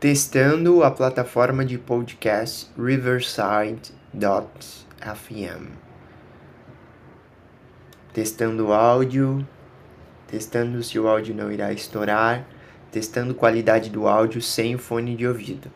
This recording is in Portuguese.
testando a plataforma de podcast Riverside.fm. Testando o áudio, testando se o áudio não irá estourar, testando qualidade do áudio sem o fone de ouvido.